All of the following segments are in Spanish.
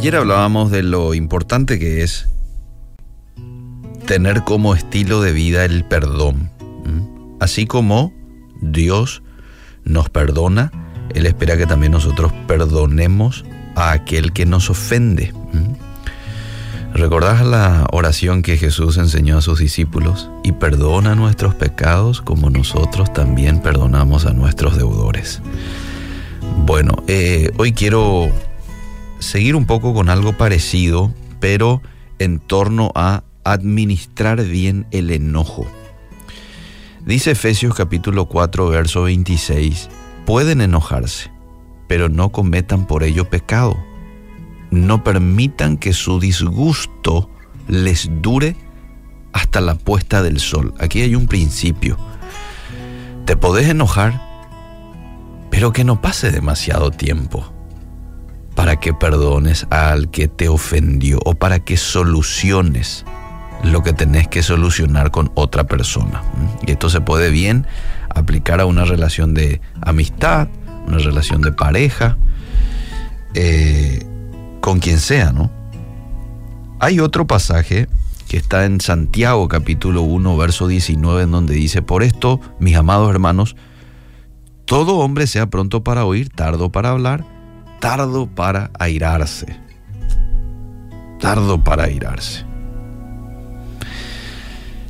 Ayer hablábamos de lo importante que es tener como estilo de vida el perdón. Así como Dios nos perdona, Él espera que también nosotros perdonemos a aquel que nos ofende. ¿Recordás la oración que Jesús enseñó a sus discípulos? Y perdona nuestros pecados como nosotros también perdonamos a nuestros deudores. Bueno, eh, hoy quiero seguir un poco con algo parecido, pero en torno a administrar bien el enojo. Dice Efesios capítulo 4, verso 26, pueden enojarse, pero no cometan por ello pecado. No permitan que su disgusto les dure hasta la puesta del sol. Aquí hay un principio. Te podés enojar, pero que no pase demasiado tiempo para que perdones al que te ofendió o para que soluciones lo que tenés que solucionar con otra persona. Y esto se puede bien aplicar a una relación de amistad, una relación de pareja, eh, con quien sea, ¿no? Hay otro pasaje que está en Santiago capítulo 1, verso 19, en donde dice, por esto, mis amados hermanos, todo hombre sea pronto para oír, tardo para hablar, tardo para airarse. Tardo para airarse.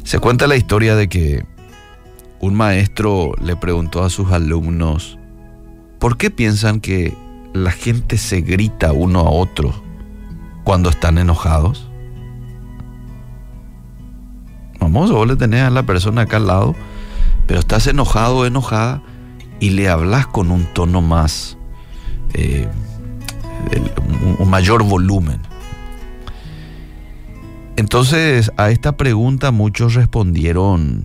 Se cuenta la historia de que un maestro le preguntó a sus alumnos, ¿por qué piensan que la gente se grita uno a otro cuando están enojados? Vamos, vos le tenés a la persona acá al lado, pero estás enojado o enojada y le hablas con un tono más, eh, un mayor volumen. Entonces a esta pregunta muchos respondieron,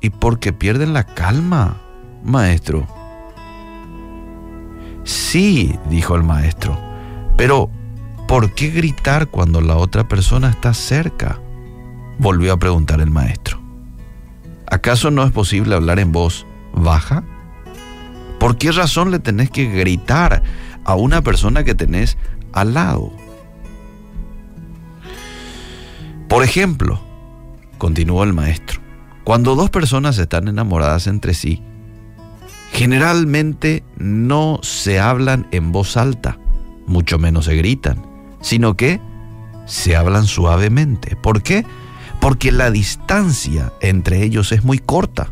¿y por qué pierden la calma, maestro? Sí, dijo el maestro, pero ¿por qué gritar cuando la otra persona está cerca? Volvió a preguntar el maestro. ¿Acaso no es posible hablar en voz baja? ¿Por qué razón le tenés que gritar a una persona que tenés al lado? Por ejemplo, continuó el maestro, cuando dos personas están enamoradas entre sí, generalmente no se hablan en voz alta, mucho menos se gritan, sino que se hablan suavemente. ¿Por qué? Porque la distancia entre ellos es muy corta.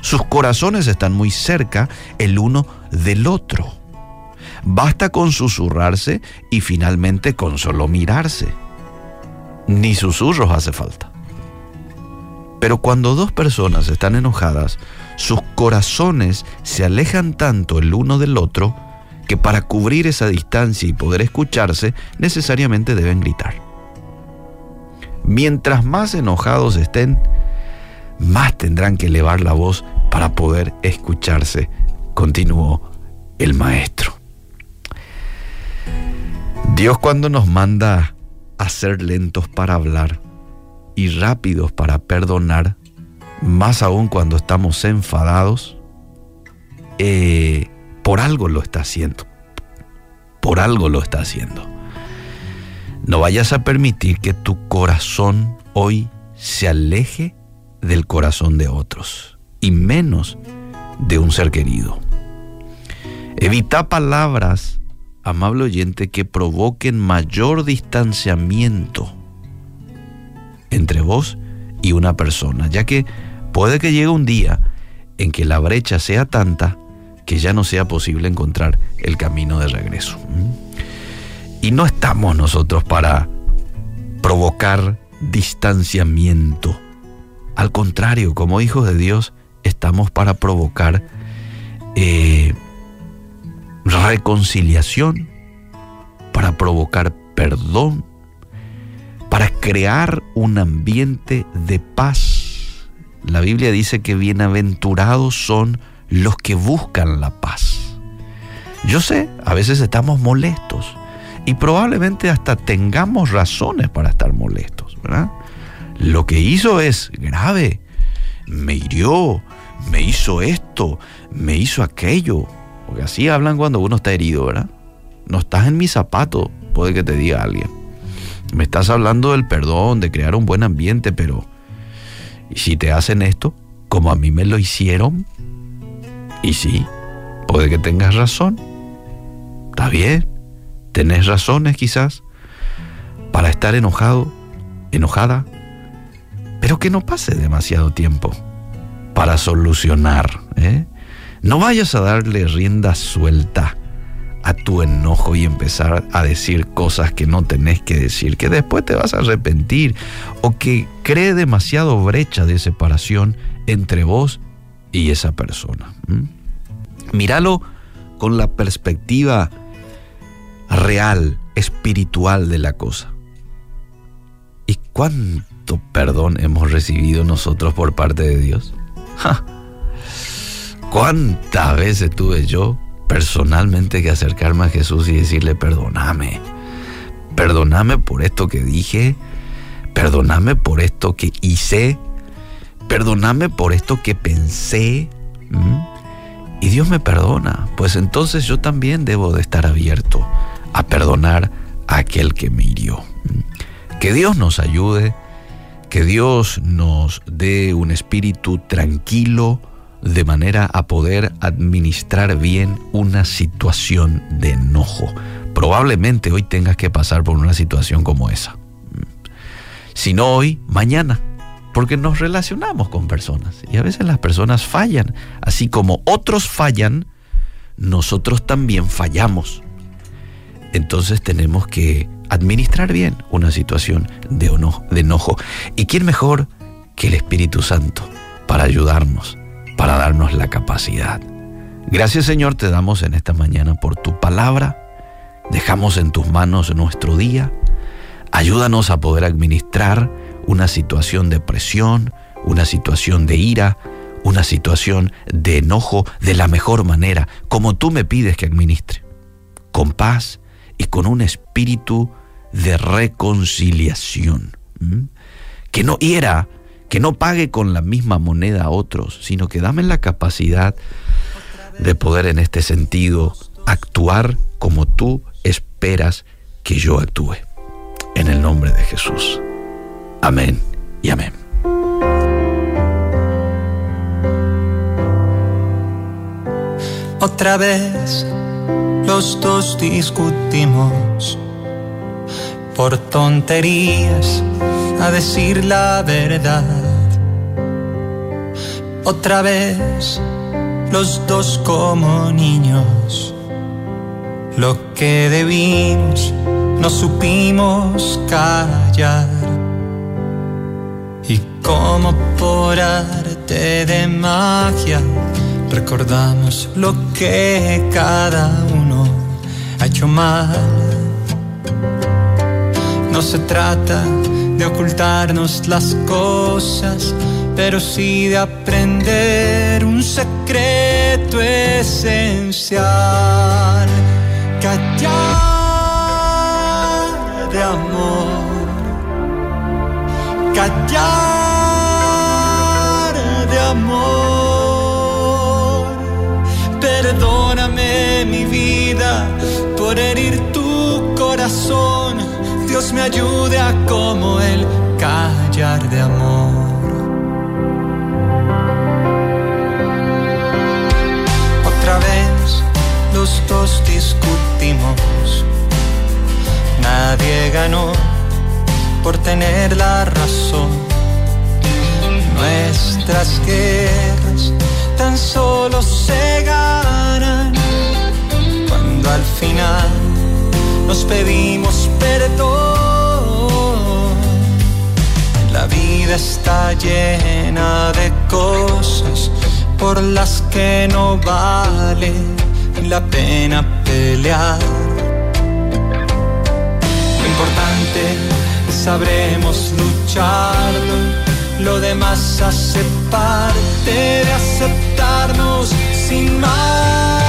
Sus corazones están muy cerca el uno del otro. Basta con susurrarse y finalmente con solo mirarse ni susurros hace falta. Pero cuando dos personas están enojadas, sus corazones se alejan tanto el uno del otro que para cubrir esa distancia y poder escucharse necesariamente deben gritar. Mientras más enojados estén, más tendrán que elevar la voz para poder escucharse, continuó el maestro. Dios cuando nos manda a ser lentos para hablar y rápidos para perdonar, más aún cuando estamos enfadados, eh, por algo lo está haciendo. Por algo lo está haciendo. No vayas a permitir que tu corazón hoy se aleje del corazón de otros y menos de un ser querido. Evita palabras amable oyente, que provoquen mayor distanciamiento entre vos y una persona, ya que puede que llegue un día en que la brecha sea tanta que ya no sea posible encontrar el camino de regreso. Y no estamos nosotros para provocar distanciamiento. Al contrario, como hijos de Dios, estamos para provocar eh, reconciliación, para provocar perdón, para crear un ambiente de paz. La Biblia dice que bienaventurados son los que buscan la paz. Yo sé, a veces estamos molestos y probablemente hasta tengamos razones para estar molestos, ¿verdad? Lo que hizo es grave, me hirió, me hizo esto, me hizo aquello, porque así hablan cuando uno está herido, ¿verdad? No estás en mi zapato, puede que te diga alguien. Me estás hablando del perdón, de crear un buen ambiente, pero ¿y si te hacen esto como a mí me lo hicieron? Y sí, puede que tengas razón. Está bien, tenés razones quizás para estar enojado, enojada, pero que no pase demasiado tiempo para solucionar. ¿eh? No vayas a darle rienda suelta a tu enojo y empezar a decir cosas que no tenés que decir, que después te vas a arrepentir o que cree demasiado brecha de separación entre vos y esa persona. Míralo con la perspectiva real, espiritual de la cosa. ¿Y cuánto perdón hemos recibido nosotros por parte de Dios? ¿Cuántas veces tuve yo personalmente que acercarme a Jesús y decirle, perdóname, perdóname por esto que dije, perdóname por esto que hice, perdóname por esto que pensé? Y Dios me perdona, pues entonces yo también debo de estar abierto a perdonar a aquel que me hirió. Que Dios nos ayude, que Dios nos dé un espíritu tranquilo de manera a poder administrar bien una situación de enojo. Probablemente hoy tengas que pasar por una situación como esa. Si no hoy, mañana porque nos relacionamos con personas y a veces las personas fallan, así como otros fallan, nosotros también fallamos. Entonces tenemos que administrar bien una situación de, enojo. ¿Y quién mejor que el Espíritu Santo para ayudarnos, para darnos la capacidad? Gracias Señor te damos en esta mañana por tu palabra. Dejamos en tus manos nuestro día. Ayúdanos a poder administrar una situación de presión, una situación de ira, una situación de enojo de la mejor manera, como tú me pides que administre, con paz y con un espíritu de reconciliación. Que no hiera, que no pague con la misma moneda a otros, sino que dame la capacidad de poder en este sentido actuar como tú esperas que yo actúe. En el nombre de Jesús. Amén y amén. Otra vez los dos discutimos por tonterías a decir la verdad. Otra vez los dos como niños. Lo que debimos no supimos callar. Y como por arte de magia, recordamos lo que cada uno ha hecho mal. No se trata de ocultarnos las cosas, pero sí de aprender un secreto esencial. Callar de amor callar de amor. Tu corazón. Dios me ayude a como el callar de amor. Otra vez los dos discutimos. Nadie ganó por tener la razón. Nuestras guerras tan solo se ganan al final nos pedimos perdón. La vida está llena de cosas por las que no vale la pena pelear. Lo importante sabremos lucharlo. Lo demás hace parte de aceptarnos sin más.